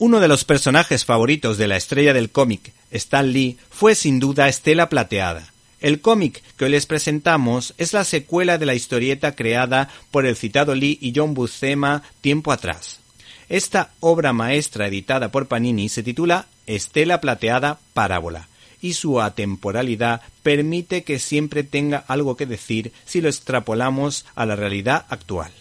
Uno de los personajes favoritos de la estrella del cómic, Stan Lee, fue sin duda Estela Plateada. El cómic que hoy les presentamos es la secuela de la historieta creada por el citado Lee y John Buscema tiempo atrás. Esta obra maestra editada por Panini se titula Estela Plateada Parábola y su atemporalidad permite que siempre tenga algo que decir si lo extrapolamos a la realidad actual.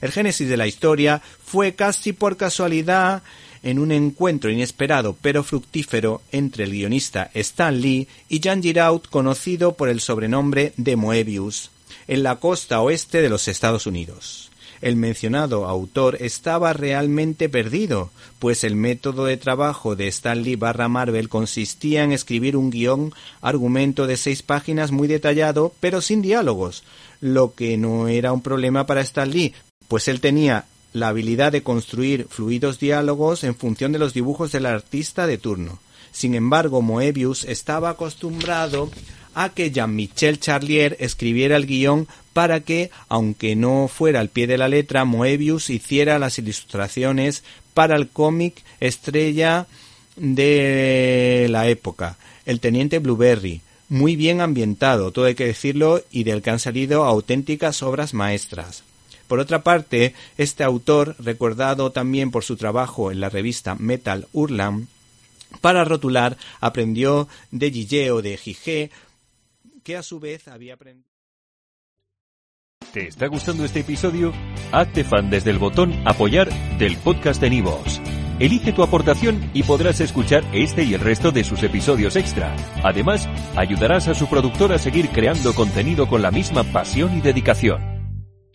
El génesis de la historia fue casi por casualidad en un encuentro inesperado pero fructífero entre el guionista Stan Lee y Jan Giraud, conocido por el sobrenombre de Moebius, en la costa oeste de los Estados Unidos. El mencionado autor estaba realmente perdido, pues el método de trabajo de Stan Lee barra Marvel consistía en escribir un guion argumento de seis páginas muy detallado, pero sin diálogos, lo que no era un problema para Stan Lee, pues él tenía la habilidad de construir fluidos diálogos en función de los dibujos del artista de turno. Sin embargo, Moebius estaba acostumbrado a que Jean-Michel Charlier escribiera el guion para que, aunque no fuera al pie de la letra, Moebius hiciera las ilustraciones para el cómic estrella de la época, El Teniente Blueberry, muy bien ambientado, todo hay que decirlo, y del que han salido auténticas obras maestras. Por otra parte, este autor, recordado también por su trabajo en la revista Metal Urlan, para rotular aprendió de Gille o de Gigé, que a su vez había aprendido. ¿Te está gustando este episodio? Hazte fan desde el botón Apoyar del podcast de Nivos. Elige tu aportación y podrás escuchar este y el resto de sus episodios extra. Además, ayudarás a su productor a seguir creando contenido con la misma pasión y dedicación.